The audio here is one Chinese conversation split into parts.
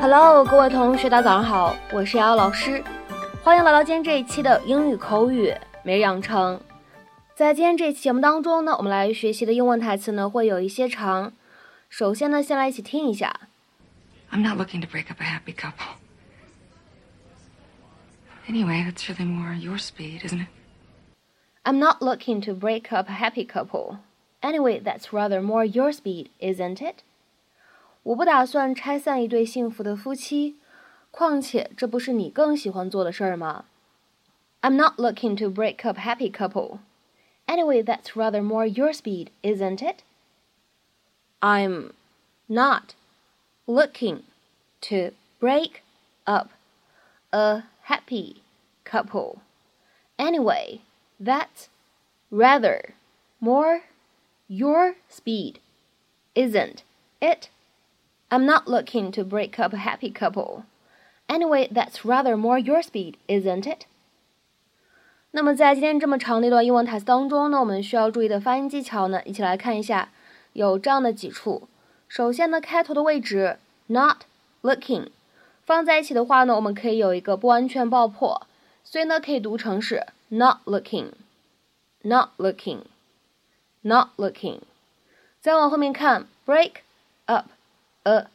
Hello，各位同学，大家早上好，我是瑶瑶老师，欢迎来到今天这一期的英语口语每日养成。在今天这期节目当中呢，我们来学习的英文台词呢会有一些长。首先呢，先来一起听一下。I'm not looking to break up a happy couple. Anyway, that's really more your speed, isn't it? I'm not looking to break up a happy couple. Anyway, that's rather more your speed, isn't it? 我不打算拆散一对幸福的夫妻，况且这不是你更喜欢做的事儿吗？I'm not looking to break up a happy couple. Anyway, that's rather more your speed, isn't it? I'm not looking to break up a happy couple. Anyway, that's rather more your speed, isn't it? I'm not looking to break up a happy couple. Anyway, that's rather more your speed, isn't it? 那么在今天这么长的一段英文台词当中呢，我们需要注意的发音技巧呢，一起来看一下，有这样的几处。首先呢，开头的位置 not looking 放在一起的话呢，我们可以有一个不完全爆破，所以呢，可以读成是 not looking，not looking，not looking。再往后面看 break up A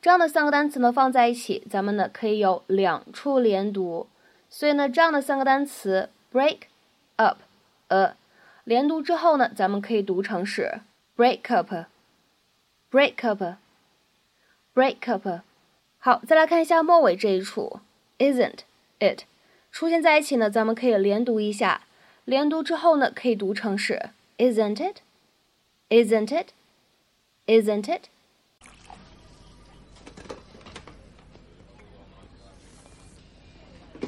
这样的三个单词呢放在一起，咱们呢可以有两处连读，所以呢这样的三个单词 break up a 连读之后呢，咱们可以读成是 break up，break up，break up。好，再来看一下末尾这一处，isn't it 出现在一起呢，咱们可以连读一下，连读之后呢，可以读成是 isn't it，isn't it，isn't it。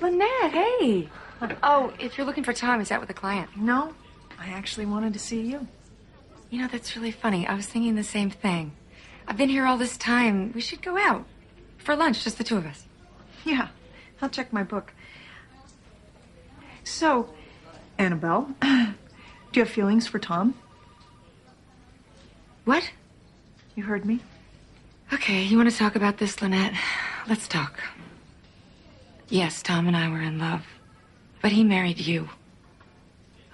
Lynette, hey. Oh, if you're looking for Tom, is that with a client? No, I actually wanted to see you. You know, that's really funny. I was thinking the same thing. I've been here all this time. We should go out for lunch, just the two of us. Yeah, I'll check my book. So, Annabelle, do you have feelings for Tom? What? You heard me. Okay, you want to talk about this, Lynette? Let's talk. Yes, Tom and I were in love, but he married you.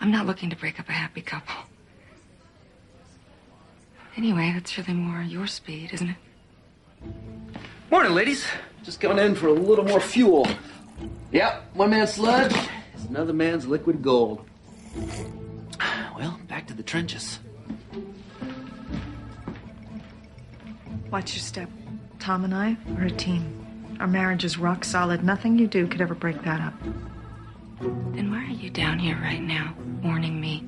I'm not looking to break up a happy couple. Anyway, that's really more your speed, isn't it? Morning, ladies. Just going in for a little more fuel. Yep, one man's sludge is another man's liquid gold. Well, back to the trenches. Watch your step. Tom and I are a team. Our marriage is rock solid. Nothing you do could ever break that up. Then why are you down here right now, warning me?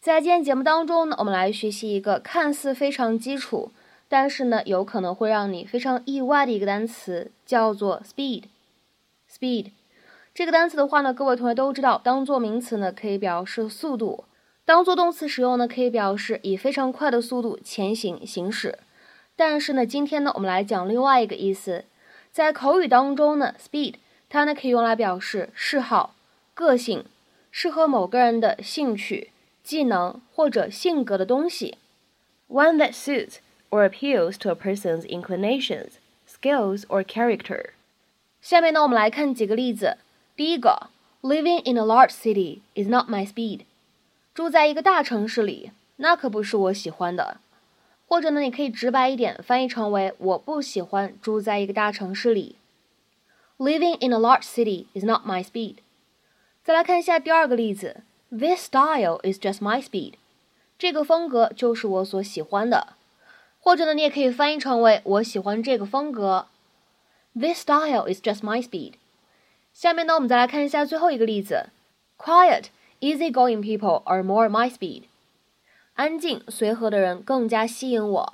在今天节目当中呢，我们来学习一个看似非常基础，但是呢，有可能会让你非常意外的一个单词，叫做 speed。speed 这个单词的话呢，各位同学都知道，当做名词呢可以表示速度，当做动词使用呢可以表示以非常快的速度前行行驶。但是呢，今天呢我们来讲另外一个意思，在口语当中呢，speed 它呢可以用来表示嗜好、个性，适合某个人的兴趣。技能或者性格的东西，one that suits or appeals to a person's inclinations, skills or character。下面呢，我们来看几个例子。第一个，Living in a large city is not my speed。住在一个大城市里，那可不是我喜欢的。或者呢，你可以直白一点翻译成为我不喜欢住在一个大城市里。Living in a large city is not my speed。再来看一下第二个例子。This style is just my speed，这个风格就是我所喜欢的。或者呢，你也可以翻译成为我喜欢这个风格。This style is just my speed。下面呢，我们再来看一下最后一个例子。Quiet, easygoing people are more my speed。安静、随和的人更加吸引我。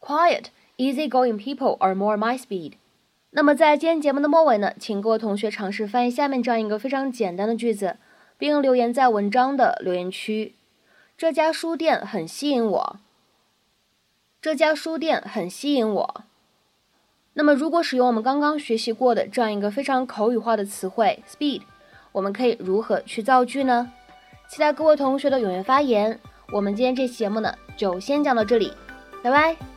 Quiet, easygoing people are more my speed。那么在今天节目的末尾呢，请各位同学尝试翻译下面这样一个非常简单的句子。并留言在文章的留言区。这家书店很吸引我。这家书店很吸引我。那么，如果使用我们刚刚学习过的这样一个非常口语化的词汇 “speed”，我们可以如何去造句呢？期待各位同学的踊跃发言。我们今天这期节目呢，就先讲到这里，拜拜。